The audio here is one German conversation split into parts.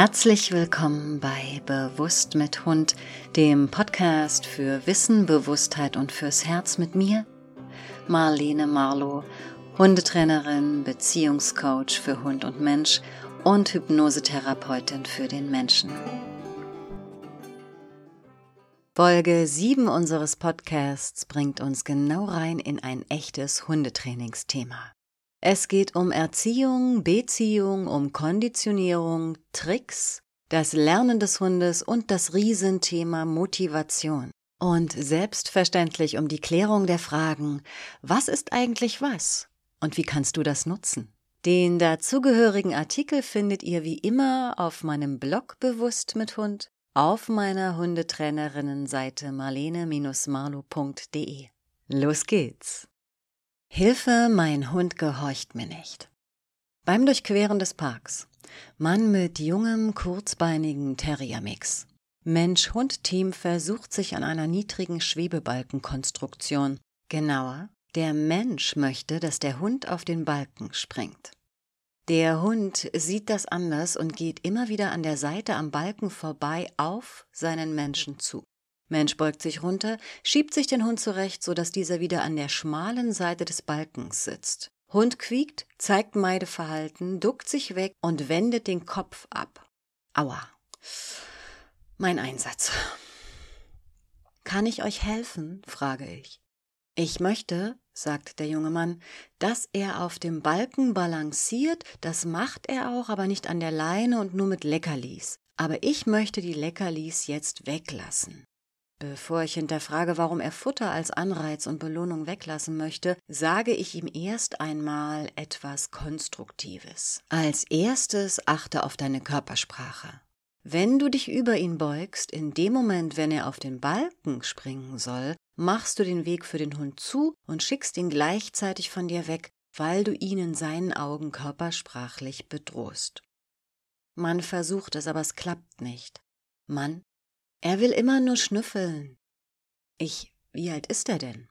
Herzlich willkommen bei Bewusst mit Hund, dem Podcast für Wissen, Bewusstheit und fürs Herz mit mir, Marlene Marlow, Hundetrainerin, Beziehungscoach für Hund und Mensch und Hypnosetherapeutin für den Menschen. Folge 7 unseres Podcasts bringt uns genau rein in ein echtes Hundetrainingsthema. Es geht um Erziehung, Beziehung, um Konditionierung, Tricks, das Lernen des Hundes und das Riesenthema Motivation. Und selbstverständlich um die Klärung der Fragen, was ist eigentlich was und wie kannst du das nutzen? Den dazugehörigen Artikel findet ihr wie immer auf meinem Blog Bewusst mit Hund, auf meiner Hundetrainerinnenseite marlene-marlo.de. Los geht's! Hilfe, mein Hund gehorcht mir nicht. Beim Durchqueren des Parks. Mann mit jungem, kurzbeinigen Terriermix. Mensch-Hund-Team versucht sich an einer niedrigen Schwebebalkenkonstruktion. Genauer, der Mensch möchte, dass der Hund auf den Balken springt. Der Hund sieht das anders und geht immer wieder an der Seite am Balken vorbei auf seinen Menschen zu. Mensch beugt sich runter, schiebt sich den Hund zurecht, so dass dieser wieder an der schmalen Seite des Balkens sitzt. Hund quiekt, zeigt Meideverhalten, duckt sich weg und wendet den Kopf ab. Aua. Mein Einsatz. Kann ich euch helfen? frage ich. Ich möchte, sagt der junge Mann, dass er auf dem Balken balanciert, das macht er auch, aber nicht an der Leine und nur mit Leckerlis. Aber ich möchte die Leckerlis jetzt weglassen. Bevor ich hinterfrage, warum er Futter als Anreiz und Belohnung weglassen möchte, sage ich ihm erst einmal etwas Konstruktives. Als erstes achte auf deine Körpersprache. Wenn du dich über ihn beugst, in dem Moment, wenn er auf den Balken springen soll, machst du den Weg für den Hund zu und schickst ihn gleichzeitig von dir weg, weil du ihn in seinen Augen körpersprachlich bedrohst. Man versucht es, aber es klappt nicht. Man er will immer nur schnüffeln. Ich, wie alt ist er denn?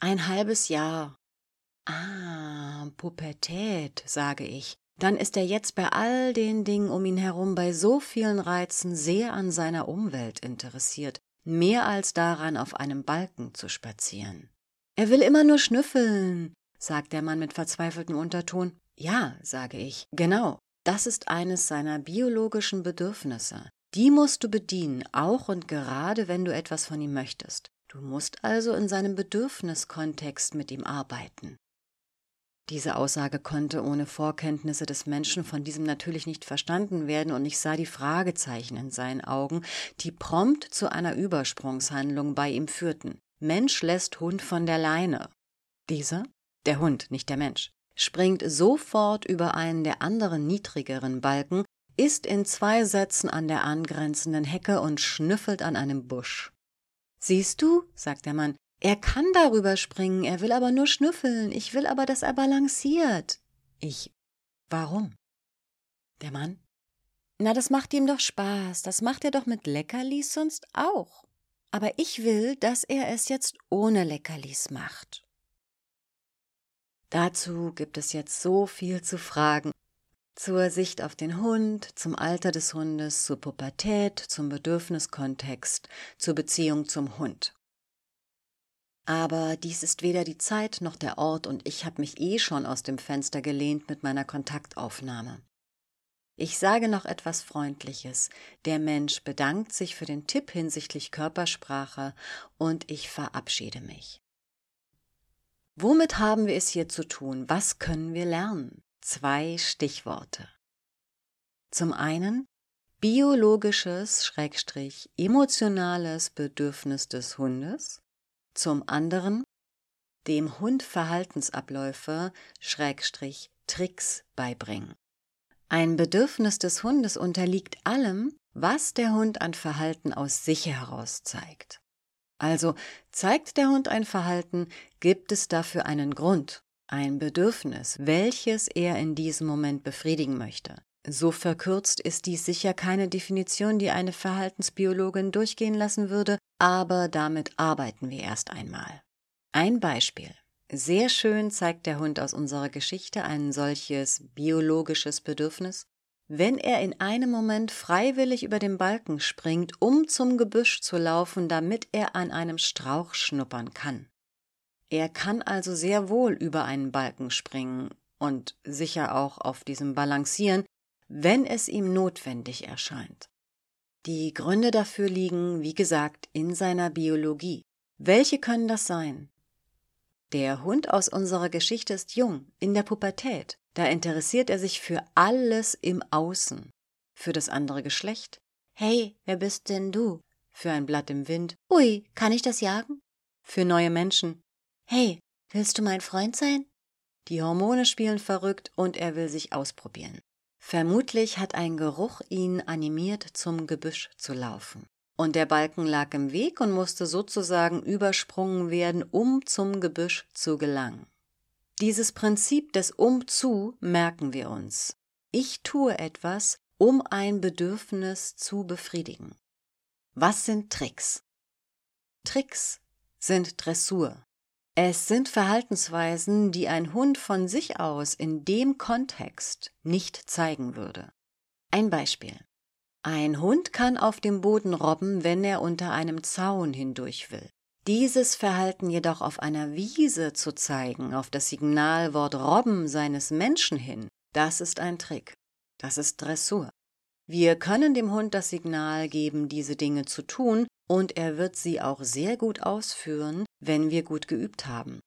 Ein halbes Jahr. Ah, Pubertät, sage ich. Dann ist er jetzt bei all den Dingen um ihn herum, bei so vielen Reizen sehr an seiner Umwelt interessiert, mehr als daran, auf einem Balken zu spazieren. Er will immer nur schnüffeln, sagt der Mann mit verzweifeltem Unterton. Ja, sage ich, genau, das ist eines seiner biologischen Bedürfnisse. Die musst du bedienen, auch und gerade wenn du etwas von ihm möchtest. Du musst also in seinem Bedürfniskontext mit ihm arbeiten. Diese Aussage konnte ohne Vorkenntnisse des Menschen von diesem natürlich nicht verstanden werden, und ich sah die Fragezeichen in seinen Augen, die prompt zu einer Übersprungshandlung bei ihm führten. Mensch lässt Hund von der Leine. Dieser, der Hund, nicht der Mensch, springt sofort über einen der anderen niedrigeren Balken ist in zwei Sätzen an der angrenzenden Hecke und schnüffelt an einem Busch. Siehst du, sagt der Mann, er kann darüber springen, er will aber nur schnüffeln, ich will aber, dass er balanciert. Ich, warum? Der Mann, na, das macht ihm doch Spaß, das macht er doch mit Leckerlis sonst auch. Aber ich will, dass er es jetzt ohne Leckerlis macht. Dazu gibt es jetzt so viel zu fragen zur Sicht auf den Hund, zum Alter des Hundes, zur Pubertät, zum Bedürfniskontext, zur Beziehung zum Hund. Aber dies ist weder die Zeit noch der Ort und ich habe mich eh schon aus dem Fenster gelehnt mit meiner Kontaktaufnahme. Ich sage noch etwas Freundliches. Der Mensch bedankt sich für den Tipp hinsichtlich Körpersprache und ich verabschiede mich. Womit haben wir es hier zu tun? Was können wir lernen? Zwei Stichworte. Zum einen biologisches Schrägstrich emotionales Bedürfnis des Hundes, zum anderen dem Hund Verhaltensabläufe Schrägstrich Tricks beibringen. Ein Bedürfnis des Hundes unterliegt allem, was der Hund an Verhalten aus sich heraus zeigt. Also zeigt der Hund ein Verhalten, gibt es dafür einen Grund ein Bedürfnis, welches er in diesem Moment befriedigen möchte. So verkürzt ist dies sicher keine Definition, die eine Verhaltensbiologin durchgehen lassen würde, aber damit arbeiten wir erst einmal. Ein Beispiel. Sehr schön zeigt der Hund aus unserer Geschichte ein solches biologisches Bedürfnis. wenn er in einem Moment freiwillig über den Balken springt, um zum Gebüsch zu laufen, damit er an einem Strauch schnuppern kann. Er kann also sehr wohl über einen Balken springen und sicher auch auf diesem balancieren, wenn es ihm notwendig erscheint. Die Gründe dafür liegen, wie gesagt, in seiner Biologie. Welche können das sein? Der Hund aus unserer Geschichte ist jung, in der Pubertät. Da interessiert er sich für alles im Außen. Für das andere Geschlecht. Hey, wer bist denn du? Für ein Blatt im Wind. Ui, kann ich das jagen? Für neue Menschen. Hey, willst du mein Freund sein? Die Hormone spielen verrückt und er will sich ausprobieren. Vermutlich hat ein Geruch ihn animiert, zum Gebüsch zu laufen. Und der Balken lag im Weg und musste sozusagen übersprungen werden, um zum Gebüsch zu gelangen. Dieses Prinzip des Umzu merken wir uns. Ich tue etwas, um ein Bedürfnis zu befriedigen. Was sind Tricks? Tricks sind Dressur. Es sind Verhaltensweisen, die ein Hund von sich aus in dem Kontext nicht zeigen würde. Ein Beispiel. Ein Hund kann auf dem Boden robben, wenn er unter einem Zaun hindurch will. Dieses Verhalten jedoch auf einer Wiese zu zeigen, auf das Signalwort Robben seines Menschen hin, das ist ein Trick. Das ist Dressur. Wir können dem Hund das Signal geben, diese Dinge zu tun, und er wird sie auch sehr gut ausführen, wenn wir gut geübt haben.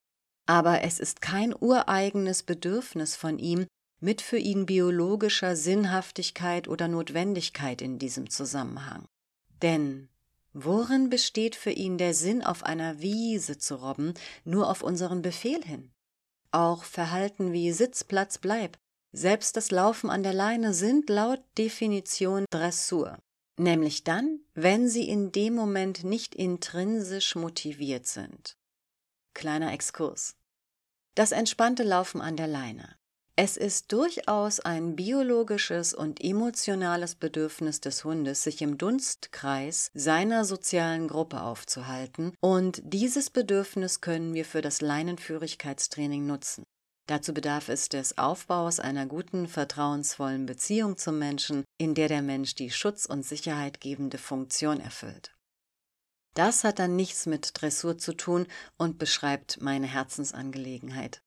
Aber es ist kein ureigenes Bedürfnis von ihm mit für ihn biologischer Sinnhaftigkeit oder Notwendigkeit in diesem Zusammenhang. Denn worin besteht für ihn der Sinn, auf einer Wiese zu robben, nur auf unseren Befehl hin? Auch Verhalten wie Sitz, Platz, Bleib, selbst das Laufen an der Leine sind laut Definition Dressur nämlich dann, wenn sie in dem Moment nicht intrinsisch motiviert sind. Kleiner Exkurs. Das entspannte Laufen an der Leine. Es ist durchaus ein biologisches und emotionales Bedürfnis des Hundes, sich im Dunstkreis seiner sozialen Gruppe aufzuhalten, und dieses Bedürfnis können wir für das Leinenführigkeitstraining nutzen. Dazu bedarf es des Aufbaus einer guten, vertrauensvollen Beziehung zum Menschen, in der der Mensch die Schutz- und Sicherheitgebende Funktion erfüllt. Das hat dann nichts mit Dressur zu tun und beschreibt meine Herzensangelegenheit.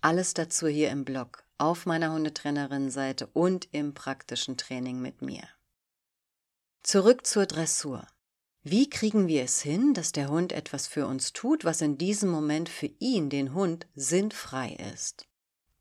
Alles dazu hier im Blog, auf meiner Hundetrainerin-Seite und im praktischen Training mit mir. Zurück zur Dressur. Wie kriegen wir es hin, dass der Hund etwas für uns tut, was in diesem Moment für ihn, den Hund, sinnfrei ist?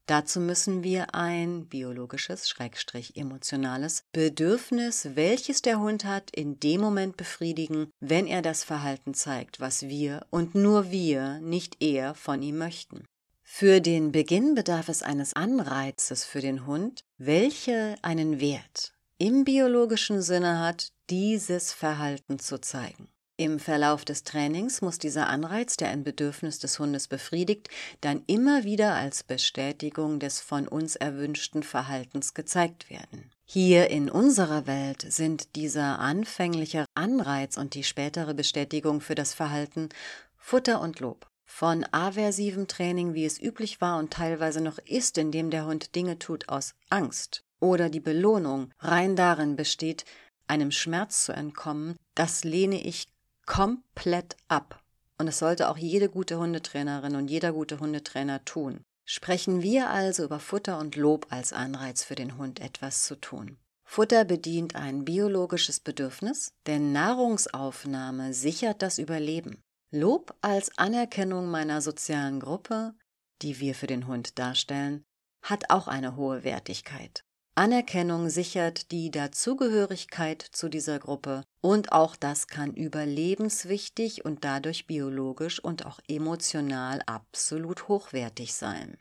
Dazu müssen wir ein biologisches, schrägstrich emotionales Bedürfnis, welches der Hund hat, in dem Moment befriedigen, wenn er das Verhalten zeigt, was wir und nur wir, nicht er, von ihm möchten. Für den Beginn bedarf es eines Anreizes für den Hund, welche einen Wert im biologischen Sinne hat, dieses Verhalten zu zeigen. Im Verlauf des Trainings muss dieser Anreiz, der ein Bedürfnis des Hundes befriedigt, dann immer wieder als Bestätigung des von uns erwünschten Verhaltens gezeigt werden. Hier in unserer Welt sind dieser anfängliche Anreiz und die spätere Bestätigung für das Verhalten Futter und Lob. Von aversivem Training, wie es üblich war und teilweise noch ist, indem der Hund Dinge tut aus Angst, oder die Belohnung rein darin besteht, einem Schmerz zu entkommen, das lehne ich komplett ab. Und es sollte auch jede gute Hundetrainerin und jeder gute Hundetrainer tun. Sprechen wir also über Futter und Lob als Anreiz für den Hund etwas zu tun. Futter bedient ein biologisches Bedürfnis, denn Nahrungsaufnahme sichert das Überleben. Lob als Anerkennung meiner sozialen Gruppe, die wir für den Hund darstellen, hat auch eine hohe Wertigkeit. Anerkennung sichert die Dazugehörigkeit zu dieser Gruppe und auch das kann überlebenswichtig und dadurch biologisch und auch emotional absolut hochwertig sein.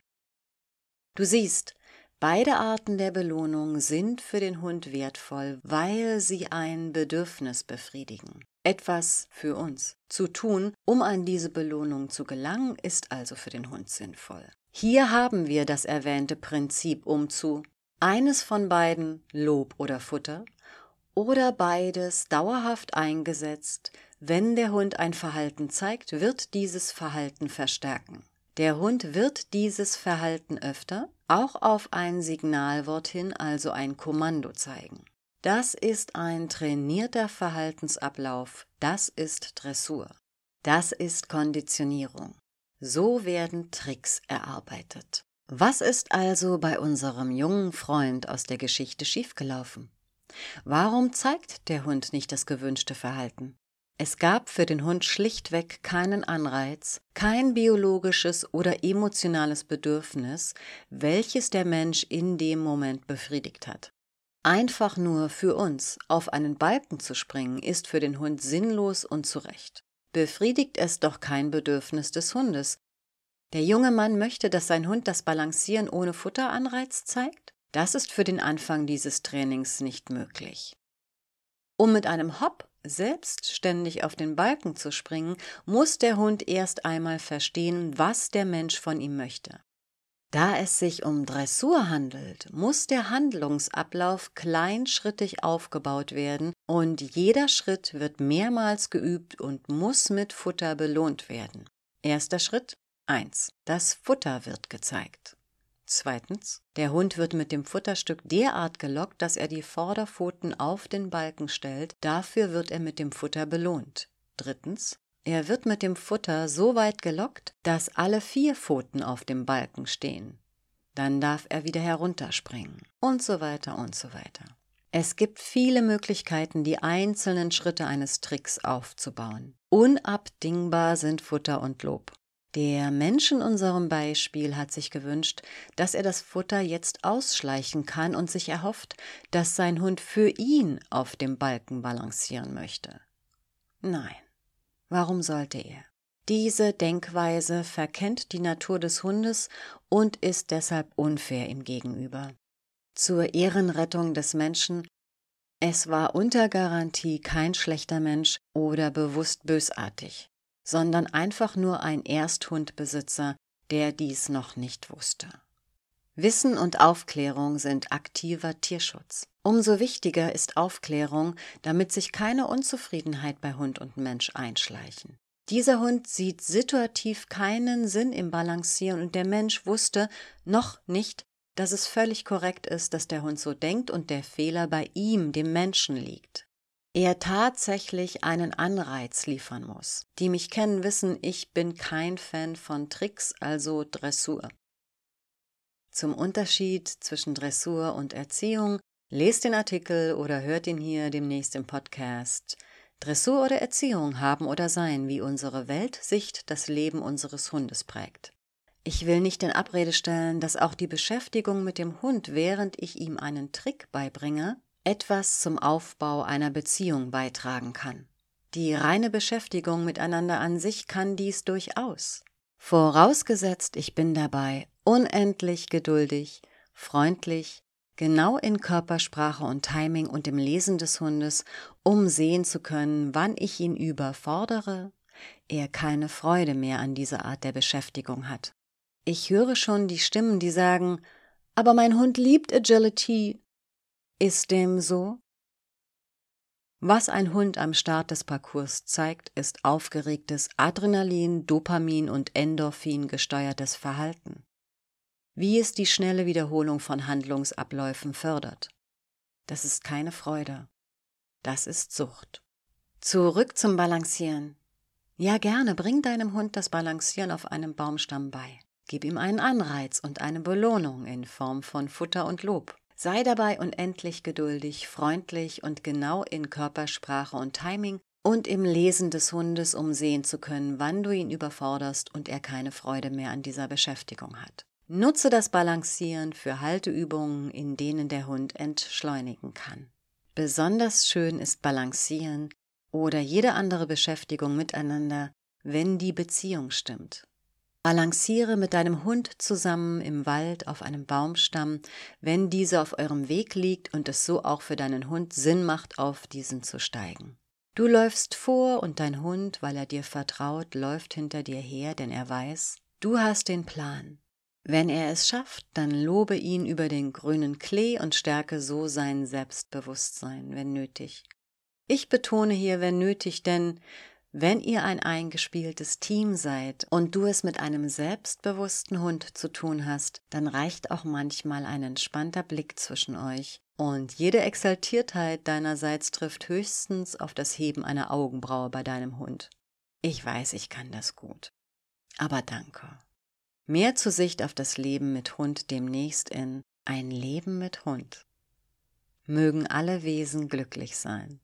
Du siehst, beide Arten der Belohnung sind für den Hund wertvoll, weil sie ein Bedürfnis befriedigen. Etwas für uns zu tun, um an diese Belohnung zu gelangen, ist also für den Hund sinnvoll. Hier haben wir das erwähnte Prinzip um zu eines von beiden Lob oder Futter oder beides dauerhaft eingesetzt, wenn der Hund ein Verhalten zeigt, wird dieses Verhalten verstärken. Der Hund wird dieses Verhalten öfter, auch auf ein Signalwort hin, also ein Kommando zeigen. Das ist ein trainierter Verhaltensablauf, das ist Dressur, das ist Konditionierung. So werden Tricks erarbeitet. Was ist also bei unserem jungen Freund aus der Geschichte schiefgelaufen? Warum zeigt der Hund nicht das gewünschte Verhalten? Es gab für den Hund schlichtweg keinen Anreiz, kein biologisches oder emotionales Bedürfnis, welches der Mensch in dem Moment befriedigt hat. Einfach nur für uns auf einen Balken zu springen, ist für den Hund sinnlos und zurecht. Befriedigt es doch kein Bedürfnis des Hundes. Der junge Mann möchte, dass sein Hund das Balancieren ohne Futteranreiz zeigt? Das ist für den Anfang dieses Trainings nicht möglich. Um mit einem Hopp selbstständig auf den Balken zu springen, muss der Hund erst einmal verstehen, was der Mensch von ihm möchte. Da es sich um Dressur handelt, muss der Handlungsablauf kleinschrittig aufgebaut werden und jeder Schritt wird mehrmals geübt und muss mit Futter belohnt werden. Erster Schritt 1. Das Futter wird gezeigt. Zweitens, der Hund wird mit dem Futterstück derart gelockt, dass er die Vorderpfoten auf den Balken stellt, dafür wird er mit dem Futter belohnt. Drittens, er wird mit dem Futter so weit gelockt, dass alle vier Pfoten auf dem Balken stehen. Dann darf er wieder herunterspringen und so weiter und so weiter. Es gibt viele Möglichkeiten, die einzelnen Schritte eines Tricks aufzubauen. Unabdingbar sind Futter und Lob. Der Mensch in unserem Beispiel hat sich gewünscht, dass er das Futter jetzt ausschleichen kann und sich erhofft, dass sein Hund für ihn auf dem Balken balancieren möchte. Nein, warum sollte er? Diese Denkweise verkennt die Natur des Hundes und ist deshalb unfair ihm gegenüber. Zur Ehrenrettung des Menschen es war unter Garantie kein schlechter Mensch oder bewusst bösartig sondern einfach nur ein Ersthundbesitzer, der dies noch nicht wusste. Wissen und Aufklärung sind aktiver Tierschutz. Umso wichtiger ist Aufklärung, damit sich keine Unzufriedenheit bei Hund und Mensch einschleichen. Dieser Hund sieht situativ keinen Sinn im Balancieren und der Mensch wusste noch nicht, dass es völlig korrekt ist, dass der Hund so denkt und der Fehler bei ihm, dem Menschen, liegt er tatsächlich einen Anreiz liefern muss. Die mich kennen, wissen, ich bin kein Fan von Tricks, also Dressur. Zum Unterschied zwischen Dressur und Erziehung, lest den Artikel oder hört ihn hier demnächst im Podcast. Dressur oder Erziehung haben oder sein, wie unsere Weltsicht das Leben unseres Hundes prägt. Ich will nicht in Abrede stellen, dass auch die Beschäftigung mit dem Hund, während ich ihm einen Trick beibringe, etwas zum Aufbau einer Beziehung beitragen kann. Die reine Beschäftigung miteinander an sich kann dies durchaus. Vorausgesetzt, ich bin dabei unendlich geduldig, freundlich, genau in Körpersprache und Timing und im Lesen des Hundes, um sehen zu können, wann ich ihn überfordere, er keine Freude mehr an dieser Art der Beschäftigung hat. Ich höre schon die Stimmen, die sagen, aber mein Hund liebt Agility, ist dem so? Was ein Hund am Start des Parcours zeigt, ist aufgeregtes Adrenalin, Dopamin und Endorphin gesteuertes Verhalten. Wie es die schnelle Wiederholung von Handlungsabläufen fördert. Das ist keine Freude. Das ist Sucht. Zurück zum Balancieren. Ja, gerne, bring deinem Hund das Balancieren auf einem Baumstamm bei. Gib ihm einen Anreiz und eine Belohnung in Form von Futter und Lob. Sei dabei unendlich geduldig, freundlich und genau in Körpersprache und Timing und im Lesen des Hundes, um sehen zu können, wann du ihn überforderst und er keine Freude mehr an dieser Beschäftigung hat. Nutze das Balancieren für Halteübungen, in denen der Hund entschleunigen kann. Besonders schön ist Balancieren oder jede andere Beschäftigung miteinander, wenn die Beziehung stimmt. Balanciere mit deinem Hund zusammen im Wald auf einem Baumstamm, wenn dieser auf eurem Weg liegt und es so auch für deinen Hund Sinn macht, auf diesen zu steigen. Du läufst vor und dein Hund, weil er dir vertraut, läuft hinter dir her, denn er weiß, du hast den Plan. Wenn er es schafft, dann lobe ihn über den grünen Klee und stärke so sein Selbstbewusstsein, wenn nötig. Ich betone hier, wenn nötig, denn Wenn ihr ein eingespieltes Team seid und du es mit einem selbstbewussten Hund zu tun hast, dann reicht auch manchmal ein entspannter Blick zwischen euch und jede Exaltiertheit deinerseits trifft höchstens auf das Heben einer Augenbraue bei deinem Hund. Ich weiß, ich kann das gut. Aber danke. Mehr zur Sicht auf das Leben mit Hund demnächst in Ein Leben mit Hund. Mögen alle Wesen glücklich sein.